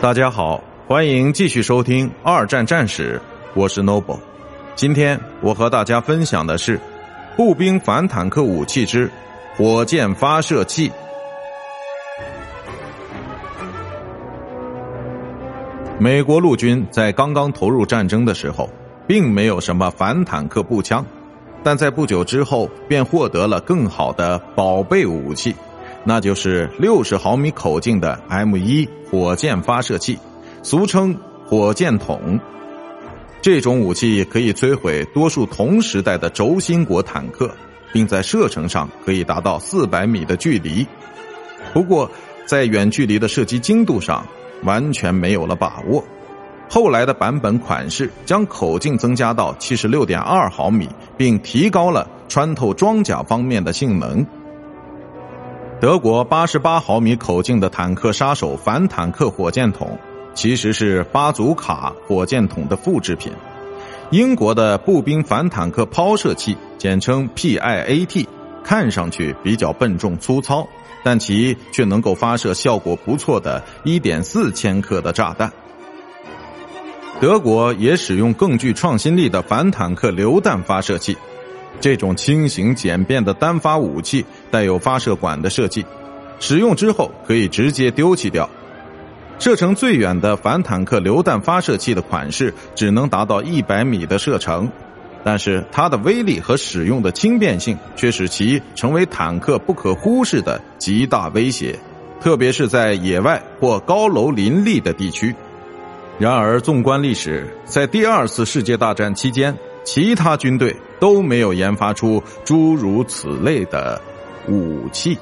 大家好，欢迎继续收听《二战战史》，我是 Noble。今天我和大家分享的是步兵反坦克武器之火箭发射器。美国陆军在刚刚投入战争的时候，并没有什么反坦克步枪，但在不久之后便获得了更好的宝贝武器，那就是六十毫米口径的 M 一火箭发射器，俗称火箭筒。这种武器可以摧毁多数同时代的轴心国坦克，并在射程上可以达到四百米的距离。不过，在远距离的射击精度上，完全没有了把握。后来的版本款式将口径增加到七十六点二毫米，并提高了穿透装甲方面的性能。德国八十八毫米口径的坦克杀手反坦克火箭筒，其实是巴祖卡火箭筒的复制品。英国的步兵反坦克抛射器，简称 PIAT，看上去比较笨重粗糙。但其却能够发射效果不错的1.4千克的炸弹。德国也使用更具创新力的反坦克榴弹发射器，这种轻型简便的单发武器带有发射管的设计，使用之后可以直接丢弃掉。射程最远的反坦克榴弹发射器的款式只能达到100米的射程。但是它的威力和使用的轻便性却使其成为坦克不可忽视的极大威胁，特别是在野外或高楼林立的地区。然而，纵观历史，在第二次世界大战期间，其他军队都没有研发出诸如此类的武器。